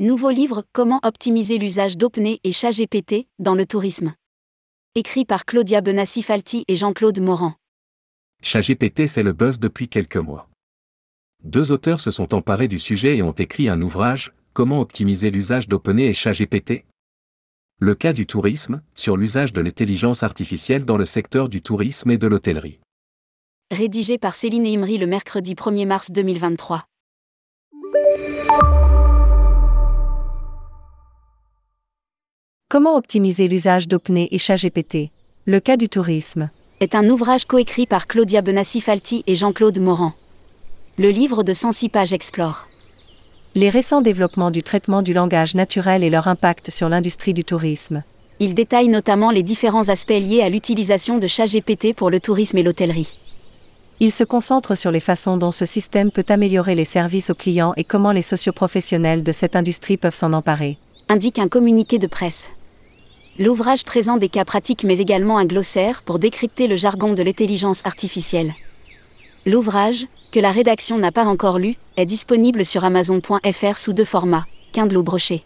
Nouveau livre Comment optimiser l'usage d'OpenAI et ChatGPT dans le tourisme. Écrit par Claudia Benassi-Falti et Jean-Claude Morand. ChatGPT fait le buzz depuis quelques mois. Deux auteurs se sont emparés du sujet et ont écrit un ouvrage, Comment optimiser l'usage d'OpenAI et ChatGPT? Le cas du tourisme, sur l'usage de l'intelligence artificielle dans le secteur du tourisme et de l'hôtellerie. Rédigé par Céline Imri le mercredi 1er mars 2023. Comment optimiser l'usage d'OpenAI et ChatGPT? Le cas du tourisme. Est un ouvrage coécrit par Claudia Benassi-Falti et Jean-Claude Morand. Le livre de 106 pages explore les récents développements du traitement du langage naturel et leur impact sur l'industrie du tourisme. Il détaille notamment les différents aspects liés à l'utilisation de ChatGPT pour le tourisme et l'hôtellerie. Il se concentre sur les façons dont ce système peut améliorer les services aux clients et comment les socioprofessionnels de cette industrie peuvent s'en emparer. Indique un communiqué de presse. L'ouvrage présente des cas pratiques mais également un glossaire pour décrypter le jargon de l'intelligence artificielle. L'ouvrage, que la rédaction n'a pas encore lu, est disponible sur amazon.fr sous deux formats, Kindle ou broché.